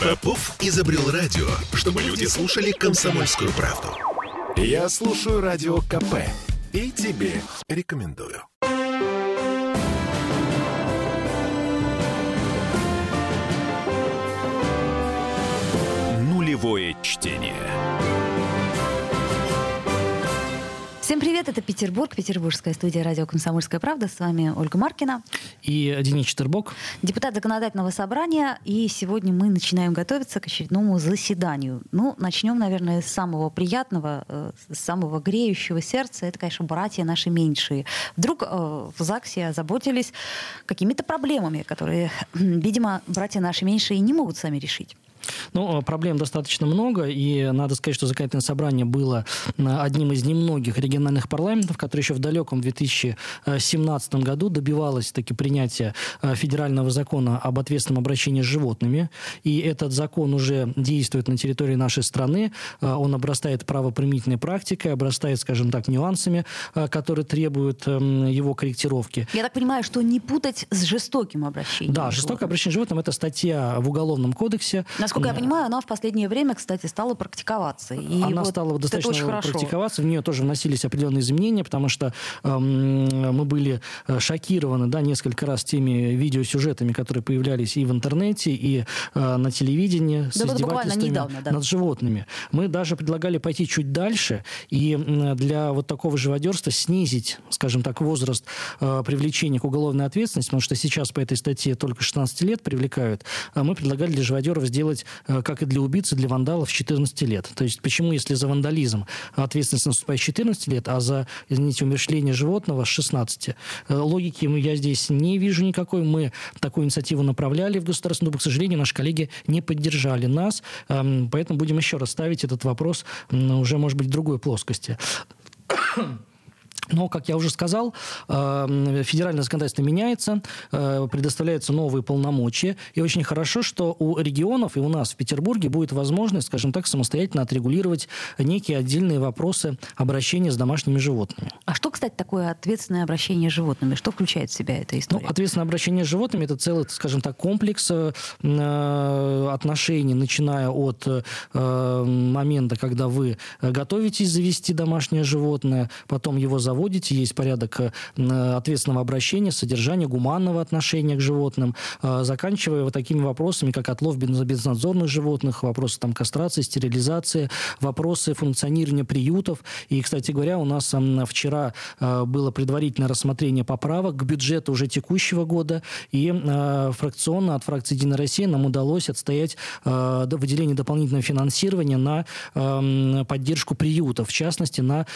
Попов изобрел радио, чтобы люди слушали комсомольскую правду. Я слушаю радио КП и тебе рекомендую. Нулевое чтение. Всем привет, это Петербург, петербургская студия радио «Комсомольская правда». С вами Ольга Маркина. И Денис Четербок. Депутат законодательного собрания. И сегодня мы начинаем готовиться к очередному заседанию. Ну, начнем, наверное, с самого приятного, э, с самого греющего сердца. Это, конечно, братья наши меньшие. Вдруг э, в ЗАГСе озаботились какими-то проблемами, которые, видимо, братья наши меньшие не могут сами решить. Ну, а проблем достаточно много, и надо сказать, что законодательное собрание было одним из немногих региональных парламентов, который еще в далеком 2017 году добивалось таки принятия э, федерального закона об ответственном обращении с животными. И этот закон уже действует на территории нашей страны. Э, он обрастает правоприменительной практикой, обрастает, скажем так, нюансами, которые требуют его корректировки. Я так понимаю, что не путать с жестоким обращением. Да, жестокое обращение с животным – это статья в Уголовном кодексе. Насколько я понимаю, она в последнее время, кстати, стала практиковаться. И она вот стала достаточно практиковаться. В нее тоже вносились определенные изменения, потому что эм, мы были э, шокированы да, несколько раз теми видеосюжетами, которые появлялись и в интернете, и э, на телевидении да, с издевательствами недавно, да. над животными. Мы даже предлагали пойти чуть дальше и для вот такого живодерства снизить, скажем так, возраст э, привлечения к уголовной ответственности, потому что сейчас по этой статье только 16 лет привлекают. А мы предлагали для живодеров сделать как и для убийцы, для вандалов 14 лет. То есть почему, если за вандализм ответственность наступает с 14 лет, а за, извините, умершление животного с 16? Э, логики я здесь не вижу никакой. Мы такую инициативу направляли в Государственную Думу. К сожалению, наши коллеги не поддержали нас. Эм, поэтому будем еще раз ставить этот вопрос уже, может быть, в другой плоскости. Но, как я уже сказал, э, федеральное законодательство меняется, э, предоставляются новые полномочия. И очень хорошо, что у регионов и у нас в Петербурге будет возможность, скажем так, самостоятельно отрегулировать некие отдельные вопросы обращения с домашними животными. А что, кстати, такое ответственное обращение с животными? Что включает в себя эта история? Ну, ответственное обращение с животными – это целый, скажем так, комплекс э, отношений, начиная от момента, когда вы готовитесь завести домашнее животное, потом его заводите, есть порядок э, ответственного обращения, содержания, гуманного отношения к животным, э, заканчивая вот такими вопросами, как отлов безнадзорных животных, вопросы там кастрации, стерилизации, вопросы функционирования приютов. И, кстати говоря, у нас вчера э, было предварительное рассмотрение поправок к бюджету уже текущего года, и фракционно от фракции «Единая Россия» нам удалось отстоять выделение дополнительного финансирования на поддержку приютов, в частности, на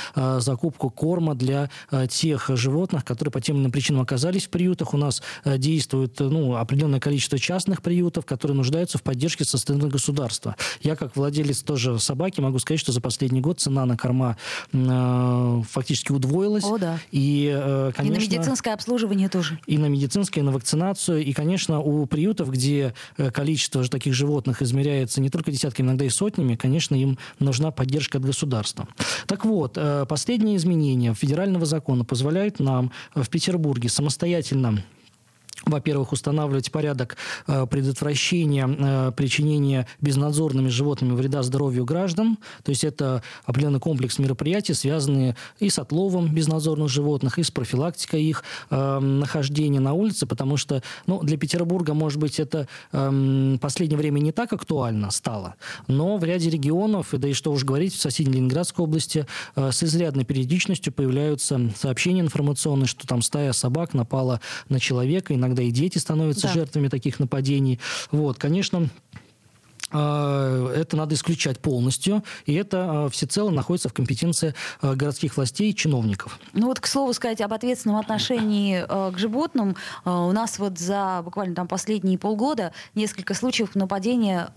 закупку корма для для э, тех животных, которые по тем или иным причинам оказались в приютах. У нас э, действует ну, определенное количество частных приютов, которые нуждаются в поддержке со стороны государства. Я, как владелец тоже собаки, могу сказать, что за последний год цена на корма э, фактически удвоилась. О, да. И, конечно, и на медицинское обслуживание тоже. И на медицинское, и на вакцинацию. И, конечно, у приютов, где количество таких животных измеряется не только десятками, иногда и сотнями, конечно, им нужна поддержка от государства. Так вот, последние изменения федерального закона позволяют нам в Петербурге самостоятельно во-первых, устанавливать порядок э, предотвращения э, причинения безнадзорными животными вреда здоровью граждан. То есть это определенный комплекс мероприятий, связанные и с отловом безнадзорных животных, и с профилактикой их э, нахождения на улице, потому что ну, для Петербурга, может быть, это э, последнее время не так актуально стало, но в ряде регионов, и да и что уж говорить, в соседней Ленинградской области с изрядной периодичностью появляются сообщения информационные, что там стая собак напала на человека, иногда и дети становятся да. жертвами таких нападений. Вот, конечно, это надо исключать полностью, и это а, всецело находится в компетенции а, городских властей и чиновников. Ну вот, к слову сказать, об ответственном отношении к животным, у нас вот за буквально там последние полгода несколько случаев нападения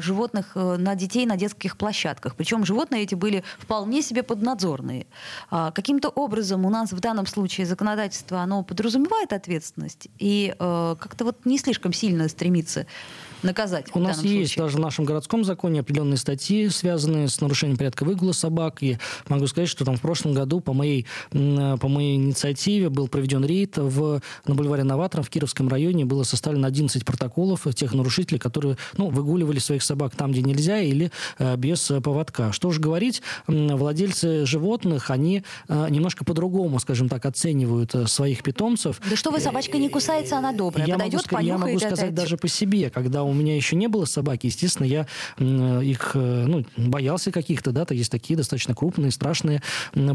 животных э, на детей на детских площадках. Причем животные эти были вполне себе поднадзорные. Каким-то образом у нас в данном случае законодательство, оно подразумевает ответственность и э, как-то вот не слишком сильно стремится наказать. У нас есть случае. даже в нашем городском законе определенные статьи, связанные с нарушением порядка выгула собак. И могу сказать, что там в прошлом году по моей, по моей инициативе был проведен рейд в, на бульваре Новаторов в Кировском районе. Было составлено 11 протоколов тех нарушителей, которые ну, выгуливали своих собак там, где нельзя, или э, без поводка. Что же говорить, владельцы животных, они э, немножко по-другому, скажем так, оценивают э, своих питомцев. Да что вы, собачка не кусается, она добрая. Я Подойдет, могу, я могу сказать даже по себе, когда у меня еще не было собаки, естественно, я их ну, боялся каких-то, да, то есть такие достаточно крупные, страшные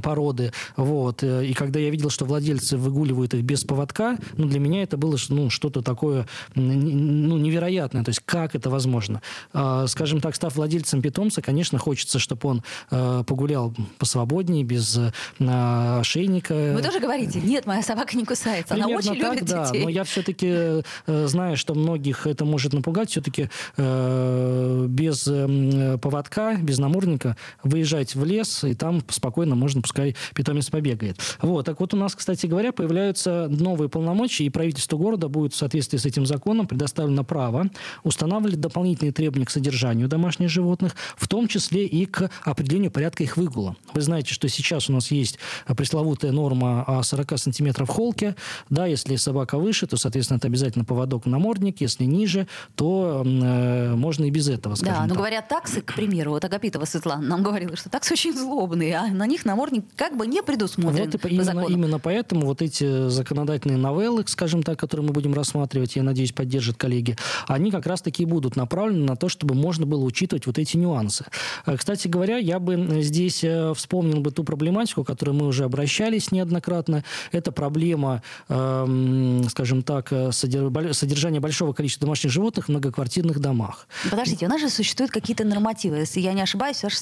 породы. Вот. И когда я видел, что владельцы выгуливают их без поводка, ну, для меня это было ну, что-то такое ну, невероятное. То есть как это возможно? А, скажем так, став владельцем питомца, конечно, хочется, чтобы он а, погулял посвободнее, без ошейника. Вы тоже говорите, нет, моя собака не кусается, Примерно она очень так, любит да, детей. Но я все-таки, э, знаю, что многих это может напугать, все-таки э, без э, поводка, без намордника выезжать в лес, и там спокойно можно, пускай питомец побегает. Вот, так вот у нас, кстати говоря, появляются новые полномочия, и правительство города будет в соответствии с этим законом предоставлено право устанавливать дополнительные требования к содержанию домашних животных, в том числе и к определению порядка их выгула. Вы знаете, что сейчас у нас есть пресловутая норма о 40 сантиметров холке. Да, если собака выше, то, соответственно, это обязательно поводок намордник. Если ниже, то э, можно и без этого, скажем Да, но так. говорят, таксы, к примеру, вот Агапитова Светлана нам говорила, что таксы очень злобные, а на них намордник как бы не предусмотрен Вот и по- именно, закону. именно поэтому вот эти законодательные новеллы, скажем так, которые мы будем рассматривать, я надеюсь, поддержат коллеги, они как раз-таки и будут направлены на то, чтобы можно было учитывать вот эти нюансы. Э, Кстати говоря, я бы здесь э, вспомнил бы ту проблематику, к которой мы уже обращались неоднократно. Это проблема, эм, скажем так, э, содержания большого количества домашних животных в многоквартирных домах. Подождите, у нас же существуют какие-то нормативы. Если я не ошибаюсь, аж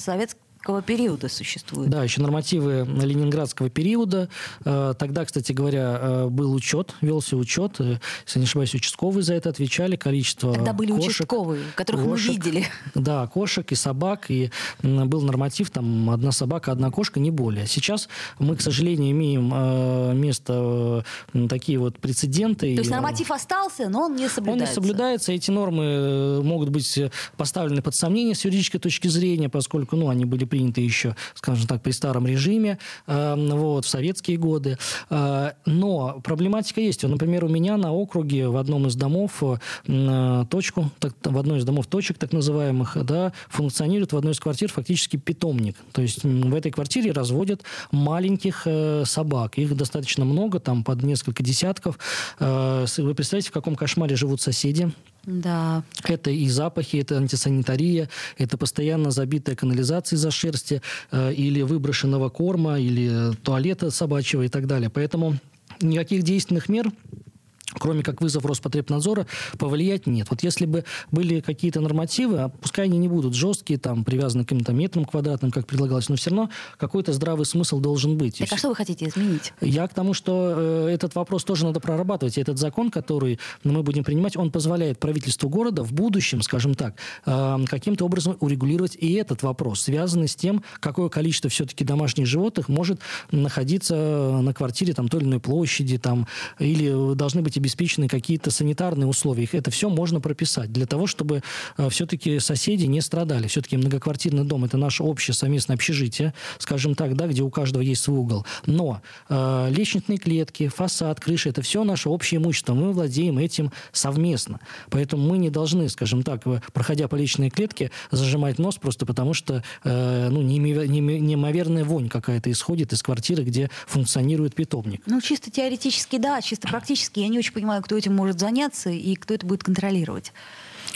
советского периода существует. Да, еще нормативы ленинградского периода. Э, Тогда, кстати говоря, э, был учет, велся учет. э, Если не ошибаюсь, участковые за это отвечали. Количество Тогда были кошек, участковые, которых кошек, мы видели. Да, кошек и собак. И был норматив, там, одна собака, одна кошка, не более. Сейчас мы, к сожалению, имеем место такие вот прецеденты. То есть норматив остался, но он не он соблюдается. не соблюдается, эти нормы могут быть поставлены под сомнение с юридической точки зрения, поскольку ну, они были приняты еще, скажем так, при старом режиме, э, вот, в советские годы. Э, но проблематика есть. Например, у меня на округе в одном из домов э, точку, в одной из домов точек так называемых, да, функционирует в одной из квартир фактически питомник. То есть в этой квартире разводят маленьких э, собак. Их достаточно много, там под несколько десятков. Вы представляете, в каком кошмаре живут соседи? Да. Это и запахи, это антисанитария, это постоянно забитая канализация из-за шерсти э, или выброшенного корма, или туалета собачьего и так далее. Поэтому никаких действенных мер кроме как вызов Роспотребнадзора, повлиять нет. Вот если бы были какие-то нормативы, а пускай они не будут жесткие, там, привязаны к каким-то метрам квадратным, как предлагалось, но все равно какой-то здравый смысл должен быть. Так а что вы хотите изменить? я к тому, что э, этот вопрос тоже надо прорабатывать. И этот закон, который мы будем принимать, он позволяет правительству города в будущем, скажем так, э, каким-то образом урегулировать и этот вопрос, связанный с тем, какое количество все-таки домашних животных может находиться на квартире там, той или иной площади, там, или должны быть обеспечены какие-то санитарные условия. Их Это все можно прописать для того, чтобы э, все-таки соседи не страдали. Все-таки многоквартирный дом – это наше общее совместное общежитие, скажем так, да, где у каждого есть свой угол. Но э, лестничные клетки, фасад, крыша – это все наше общее имущество. Мы владеем этим совместно. Поэтому мы не должны, скажем так, э, проходя по личной клетке, зажимать нос просто потому, что э, ну, неимовер- неимовер- неимоверная вонь какая-то исходит из квартиры, где функционирует питомник. Ну, чисто теоретически, да, чисто практически. Я не очень понимаю, кто этим может заняться и кто это будет контролировать.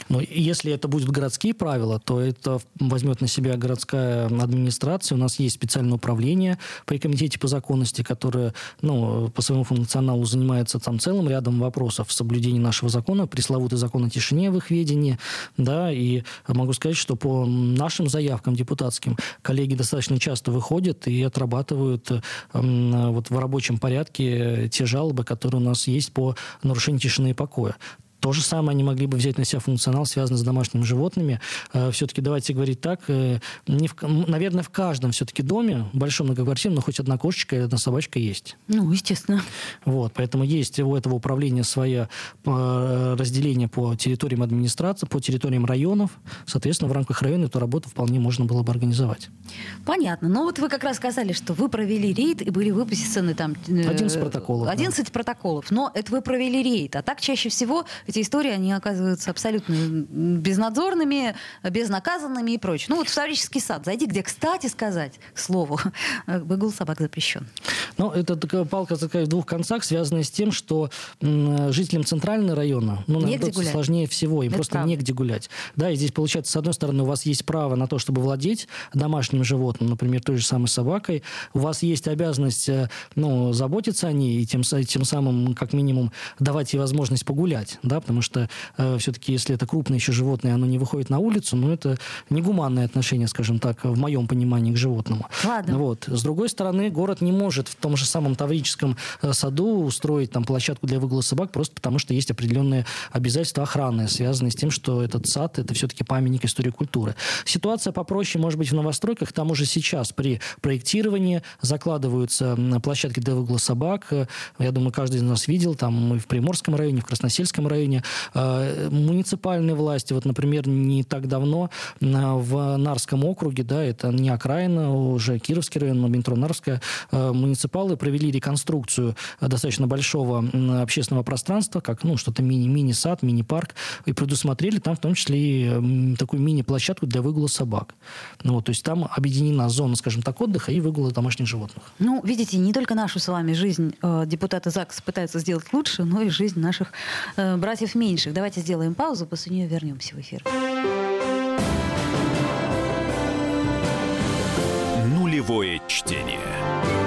Но если это будут городские правила, то это возьмет на себя городская администрация. У нас есть специальное управление при комитете по законности, которое ну, по своему функционалу занимается там целым рядом вопросов соблюдения нашего закона, пресловутый закон о тишине в их ведении. Да, и могу сказать, что по нашим заявкам депутатским коллеги достаточно часто выходят и отрабатывают э, вот в рабочем порядке те жалобы, которые у нас есть по нарушению тишины и покоя. То же самое они могли бы взять на себя функционал, связанный с домашними животными. Э, все-таки давайте говорить так, э, не в, наверное, в каждом все-таки доме, большом многоквартирном, но хоть одна кошечка или одна собачка есть. Ну, естественно. Вот, поэтому есть у этого управления свое э, разделение по территориям администрации, по территориям районов. Соответственно, в рамках района эту работу вполне можно было бы организовать. Понятно. Но вот вы как раз сказали, что вы провели рейд и были выписаны там... 11 протоколов. 11 да. протоколов. Но это вы провели рейд. А так чаще всего эти истории, они оказываются абсолютно безнадзорными, безнаказанными и прочее. Ну вот в исторический сад зайди, где, кстати сказать, к слову, выгул собак запрещен. Ну, это такая палка такая в двух концах, связанная с тем, что жителям центрального района, ну, наоборот, сложнее всего, им это просто правда. негде гулять. Да, и здесь получается, с одной стороны, у вас есть право на то, чтобы владеть домашним животным, например, той же самой собакой, у вас есть обязанность, э, ну, заботиться о ней и тем, тем самым, как минимум, давать ей возможность погулять, да, потому что э, все-таки, если это крупное еще животное, оно не выходит на улицу, ну, это негуманное отношение, скажем так, в моем понимании к животному. Ладно. Вот. С другой стороны, город не может в том же самом Таврическом э, саду устроить там площадку для выгула собак просто потому, что есть определенные обязательства охраны, связанные с тем, что этот сад – это все-таки памятник истории культуры. Ситуация попроще, может быть, в новостройках. Там уже сейчас при проектировании закладываются площадки для выгула собак. Я думаю, каждый из нас видел, там мы в Приморском районе, в Красносельском районе. Э, муниципальные власти, вот, например, не так давно в Нарском округе, да, это не окраина, уже Кировский район, но метро Нарская, э, муниципалы провели реконструкцию достаточно большого общественного пространства, как, ну, что-то мини, мини-сад, мини-парк, и предусмотрели там в том числе и такую мини-площадку для выгула собак. Ну, вот, то есть там объединена зона, скажем так, отдыха и выгула домашних животных. Ну, видите, не только нашу с вами жизнь э, депутаты ЗАГС пытаются сделать лучше, но и жизнь наших э, братьев меньших. Давайте сделаем паузу, после нее вернемся в эфир. Нулевое чтение.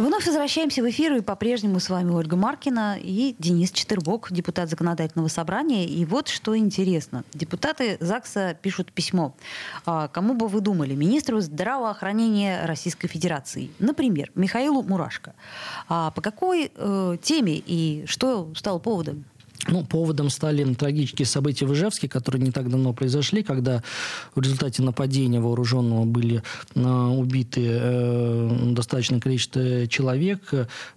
Вновь возвращаемся в эфир, и по-прежнему с вами Ольга Маркина и Денис Четырбок, депутат Законодательного собрания. И вот что интересно. Депутаты ЗАГСа пишут письмо. А, кому бы вы думали? Министру здравоохранения Российской Федерации. Например, Михаилу Мурашко. А по какой э, теме и что стало поводом? Ну, поводом стали трагические события в Ижевске, которые не так давно произошли, когда в результате нападения вооруженного были э, убиты э, достаточное количество человек,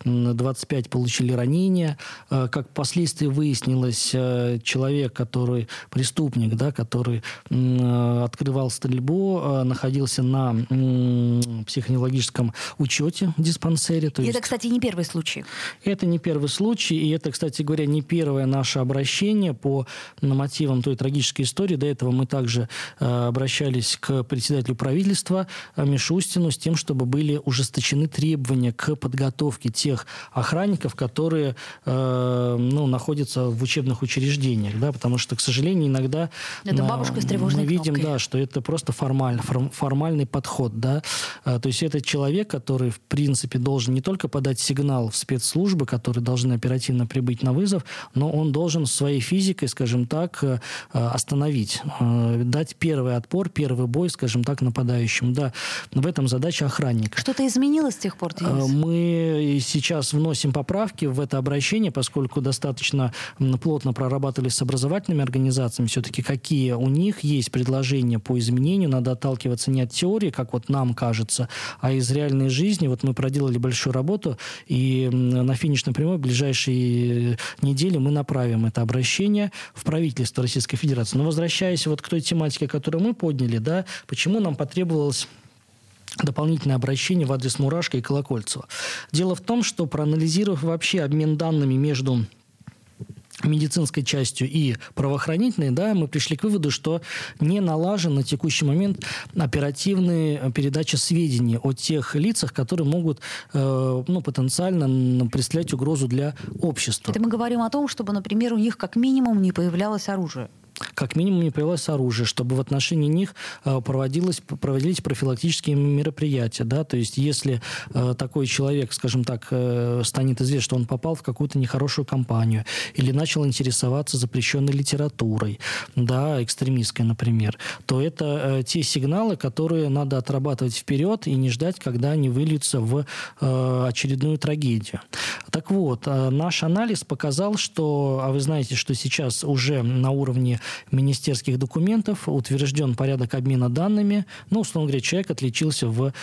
25 получили ранения. Э, как впоследствии выяснилось, э, человек, который преступник, да, который э, открывал стрельбу, э, находился на э, психоневрологическом учете в диспансере. То есть... Это, кстати, не первый случай. Это не первый случай, и это, кстати говоря, не первая наше обращение по мотивам той трагической истории. До этого мы также э, обращались к председателю правительства э, Мишустину с тем, чтобы были ужесточены требования к подготовке тех охранников, которые э, ну, находятся в учебных учреждениях. Да, потому что, к сожалению, иногда это бабушка с мы видим, кнопкой. да, что это просто формаль, формальный подход. Да? То есть это человек, который, в принципе, должен не только подать сигнал в спецслужбы, которые должны оперативно прибыть на вызов, но он должен своей физикой, скажем так, э, остановить, э, дать первый отпор, первый бой, скажем так, нападающему. Да, в этом задача охранника. Что-то изменилось с тех пор, Денис? Э, мы сейчас вносим поправки в это обращение, поскольку достаточно плотно прорабатывали с образовательными организациями, все-таки какие у них есть предложения по изменению. Надо отталкиваться не от теории, как вот нам кажется, а из реальной жизни. Вот мы проделали большую работу, и на финишной прямой в ближайшие недели мы направим направим это обращение в правительство Российской Федерации. Но возвращаясь вот к той тематике, которую мы подняли, да, почему нам потребовалось дополнительное обращение в адрес Мурашка и Колокольцева. Дело в том, что проанализировав вообще обмен данными между медицинской частью и правоохранительной, да, мы пришли к выводу, что не налажен на текущий момент оперативная передача сведений о тех лицах, которые могут э, ну, потенциально представлять угрозу для общества. Это мы говорим о том, чтобы, например, у них как минимум не появлялось оружие. Как минимум не появилось оружие, чтобы в отношении них э, проводилось, проводились профилактические мероприятия. Да? То есть если э, такой человек, скажем так, э, станет известно, что он попал в какую-то нехорошую компанию или начал интересоваться запрещенной литературой, да, экстремистской, например, то это те сигналы, которые надо отрабатывать вперед и не ждать, когда они выльются в очередную трагедию. Так вот, наш анализ показал, что, а вы знаете, что сейчас уже на уровне министерских документов утвержден порядок обмена данными. Ну, условно говоря, человек отличился в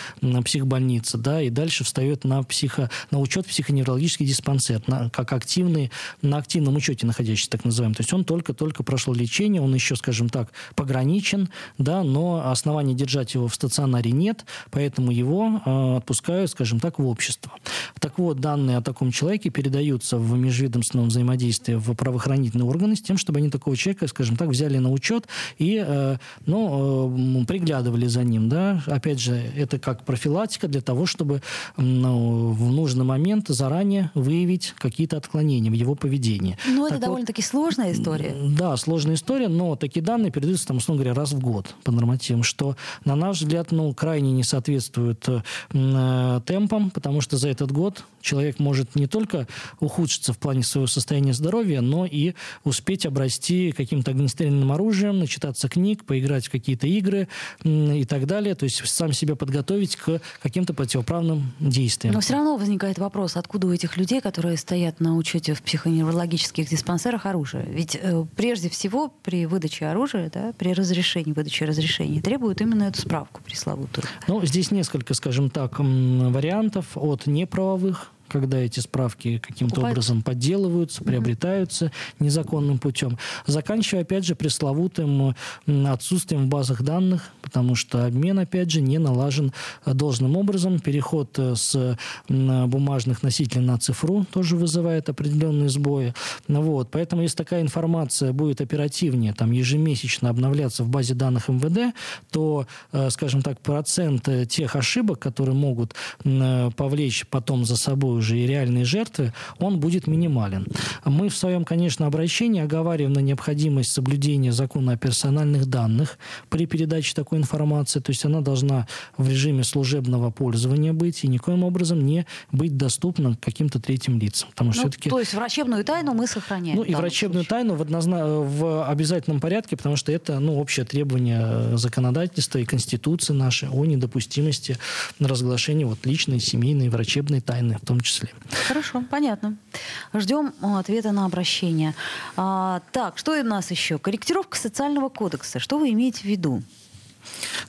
психбольнице, да, и дальше встает на, психо, на учет психоневрологический диспансер, на, как активный, на активном учете находящийся, так называемый. То есть он только-только прошел лечение, он еще, скажем так, пограничен, да, но оснований держать его в стационаре нет, поэтому его э, отпускают, скажем так, в общество. Так вот, данные о таком человеке передаются в межведомственном взаимодействии в правоохранительные органы с тем, чтобы они такого человека, скажем скажем так, взяли на учет и э, ну, э, приглядывали за ним. Да? Опять же, это как профилактика для того, чтобы ну, в нужный момент заранее выявить какие-то отклонения в его поведении. Ну, это довольно-таки сложная история. Да, сложная история, но такие данные передаются, там, условно говоря, раз в год по нормативам, что, на наш взгляд, ну, крайне не соответствует э, темпам, потому что за этот год человек может не только ухудшиться в плане своего состояния здоровья, но и успеть обрасти каким-то огнестрельным оружием, начитаться книг, поиграть в какие-то игры и так далее. То есть сам себя подготовить к каким-то противоправным действиям. Но все равно возникает вопрос, откуда у этих людей, которые стоят на учете в психоневрологических диспансерах, оружие? Ведь э, прежде всего при выдаче оружия, да, при разрешении, выдаче разрешения требуют именно эту справку пресловутую. Ну, здесь несколько, скажем так, вариантов от неправовых когда эти справки каким-то образом подделываются, приобретаются незаконным путем. Заканчивая, опять же, пресловутым отсутствием в базах данных, потому что обмен, опять же, не налажен э, должным образом. Переход э, с бумажных носителей на цифру тоже вызывает определенные сбои. Вот. Поэтому, если такая информация будет оперативнее, там, ежемесячно обновляться в базе данных МВД, то, э, скажем так, процент тех ошибок, которые могут повлечь потом за собой уже и реальные жертвы, он будет минимален. Мы в своем, конечно, обращении оговариваем на необходимость соблюдения закона о персональных данных при передаче такой информации. То есть она должна в режиме служебного пользования быть и никоим образом не быть доступна каким-то третьим лицам. Потому что ну, все-таки... То есть врачебную тайну мы сохраняем. Ну и врачебную случае. тайну в, однозна... в обязательном порядке, потому что это ну, общее требование законодательства и Конституции нашей о недопустимости разглашения вот, личной, семейной, врачебной тайны в том числе числе. Хорошо, понятно. Ждем ответа на обращение. А, так, что у нас еще? Корректировка социального кодекса. Что вы имеете в виду?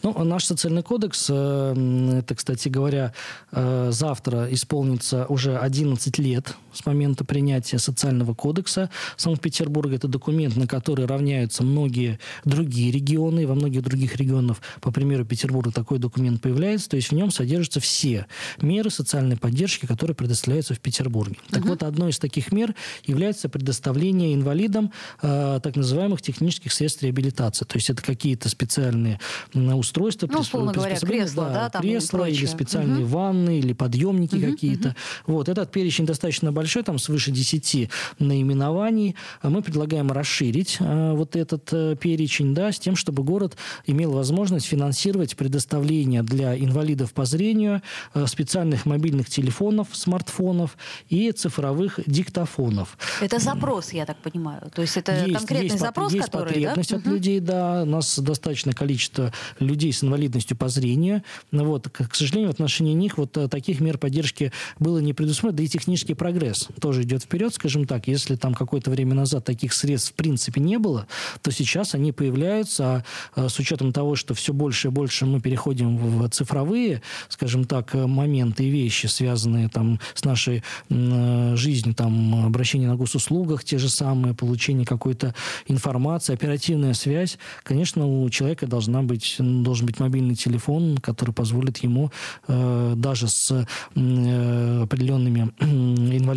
Ну, наш социальный кодекс, э, это, кстати говоря, э, завтра исполнится уже 11 лет с момента принятия социального кодекса Санкт-Петербурга. Это документ, на который равняются многие другие регионы. Во многих других регионах, по примеру Петербурга, такой документ появляется. То есть в нем содержатся все меры социальной поддержки, которые предоставляются в Петербурге. Так угу. вот, одной из таких мер является предоставление инвалидам э, так называемых технических средств реабилитации. То есть это какие-то специальные устройства, ну, условно говоря, кресла, да, да кресла или специальные угу. ванны, или подъемники угу, какие-то. Угу. Вот, этот перечень достаточно большой, там свыше 10 наименований. Мы предлагаем расширить э, вот этот э, перечень, да, с тем, чтобы город имел возможность финансировать предоставление для инвалидов по зрению э, специальных мобильных телефонов, смартфонов и цифровых диктофонов. Это запрос, я так понимаю. То есть это есть, конкретный есть, запрос, есть который... потребность да? от угу. людей, да. У нас достаточное количество людей с инвалидностью по зрению. Вот, к сожалению, в отношении них вот таких мер поддержки было не предусмотрено, да и технический прогресс тоже идет вперед, скажем так. Если там какое-то время назад таких средств в принципе не было, то сейчас они появляются, а, с учетом того, что все больше и больше мы переходим в цифровые, скажем так, моменты и вещи, связанные там с нашей э, жизнью, там обращение на госуслугах, те же самые, получение какой-то информации, оперативная связь, конечно, у человека должна быть должен быть мобильный телефон, который позволит ему э, даже с э, определенными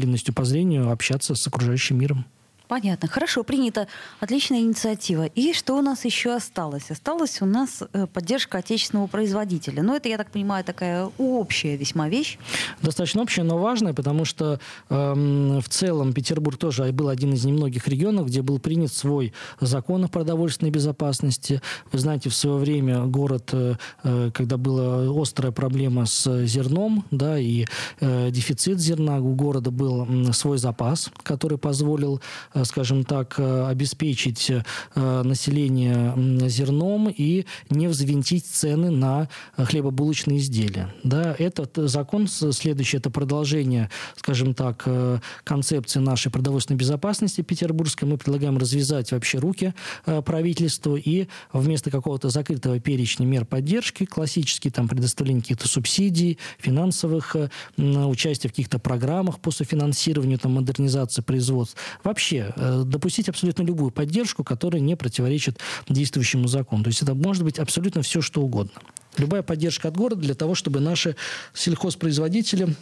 инвалидностью по зрению общаться с окружающим миром. Понятно. Хорошо, принято. Отличная инициатива. И что у нас еще осталось? Осталась у нас э, поддержка отечественного производителя. Но это, я так понимаю, такая общая весьма вещь. Достаточно общая, но важная, потому что э, в целом Петербург тоже был один из немногих регионов, где был принят свой закон о продовольственной безопасности. Вы знаете, в свое время город, э, э когда была острая проблема с зерном, да, и э, дефицит зерна, у города был свой запас, который позволил скажем так, э, обеспечить э, население зерном и не взвинтить цены на хлебобулочные изделия. Да, этот закон следующий, это продолжение, скажем так, концепции нашей продовольственной безопасности петербургской. Мы предлагаем развязать вообще руки правительству и вместо какого-то закрытого перечня мер поддержки, классические там предоставление каких-то субсидий, финансовых участия в каких-то программах по софинансированию, там, модернизации производств, вообще Э, допустить абсолютно любую поддержку, которая не противоречит действующему закону. То есть это может быть абсолютно все, что угодно. Любая поддержка от города для того, чтобы наши сельхозпроизводители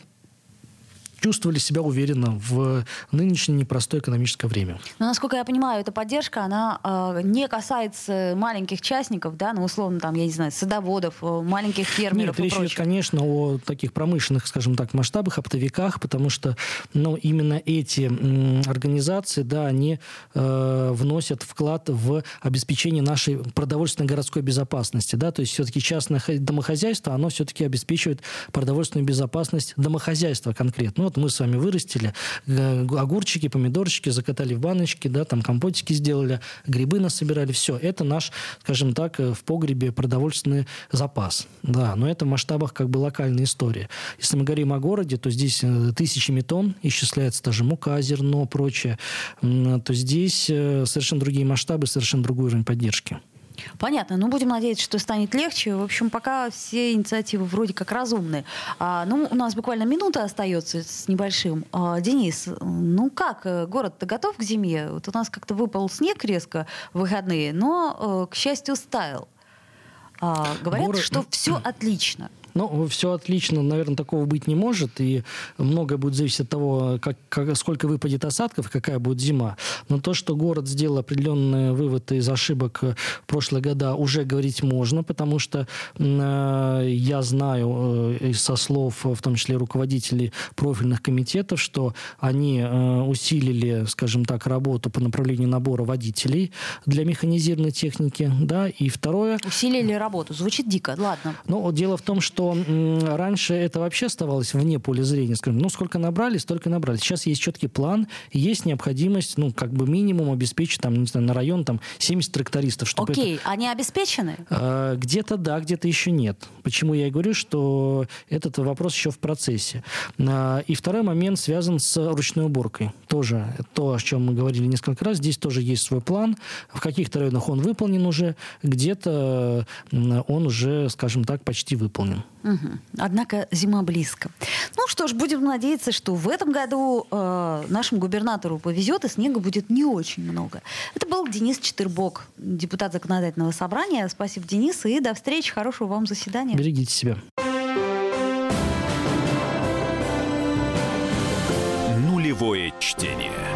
чувствовали себя уверенно в нынешнее непростое экономическое время. Но, насколько я понимаю, эта поддержка, она э, не касается маленьких частников, да, ну, условно, там, я не знаю, садоводов, э, маленьких фермеров Нет, речь идет, конечно, о таких промышленных, скажем так, масштабах, оптовиках, потому что, ну, именно эти м, организации, да, они э, вносят вклад в обеспечение нашей продовольственной городской безопасности, да, то есть все-таки частное домохозяйство, оно все-таки обеспечивает продовольственную безопасность домохозяйства конкретно. Ну, вот мы с вами вырастили э, огурчики, помидорчики, закатали в баночки, да, там компотики сделали, грибы насобирали, все. Это наш, скажем так, э, в погребе продовольственный запас. Да, но это в масштабах как бы локальная история. Если мы говорим о городе, то здесь э, тысячами тонн исчисляется даже мука, зерно, прочее. То здесь совершенно другие масштабы, совершенно другой уровень поддержки. Понятно. Ну, будем надеяться, что станет легче. В общем, пока все инициативы вроде как разумные. А, ну, у нас буквально минута остается с небольшим. А, Денис, ну как, э, город-то готов к зиме? Вот у нас как-то выпал снег резко в выходные, но, э, к счастью, стаял. А, говорят, Город... что все отлично. Ну, все отлично, наверное, такого быть не может, и многое будет зависеть от того, как, как, сколько выпадет осадков, какая будет зима. Но то, что город сделал определенные выводы из ошибок в прошлые года, уже говорить можно, потому что э, я знаю э, со слов, в том числе руководителей профильных комитетов, что они э, усилили, скажем так, работу по направлению набора водителей для механизированной техники, да, и второе... Усилили работу, звучит дико, ладно. Ну, дело в том, что что раньше это вообще оставалось вне поля зрения. Скажем, ну, сколько набрали, столько набрали. Сейчас есть четкий план, есть необходимость, ну, как бы минимум обеспечить, там, не знаю, на район там 70 трактористов. Чтобы Окей, это... они обеспечены? А, где-то да, где-то еще нет. Почему я и говорю, что этот вопрос еще в процессе. А, и второй момент связан с ручной уборкой. Тоже то, о чем мы говорили несколько раз. Здесь тоже есть свой план. В каких-то районах он выполнен уже, где-то он уже, скажем так, почти выполнен. Угу. Однако зима близко. Ну что ж, будем надеяться, что в этом году э, нашему губернатору повезет, и снега будет не очень много. Это был Денис Четырбок, депутат законодательного собрания. Спасибо, Денис, и до встречи. Хорошего вам заседания. Берегите себя. Нулевое чтение.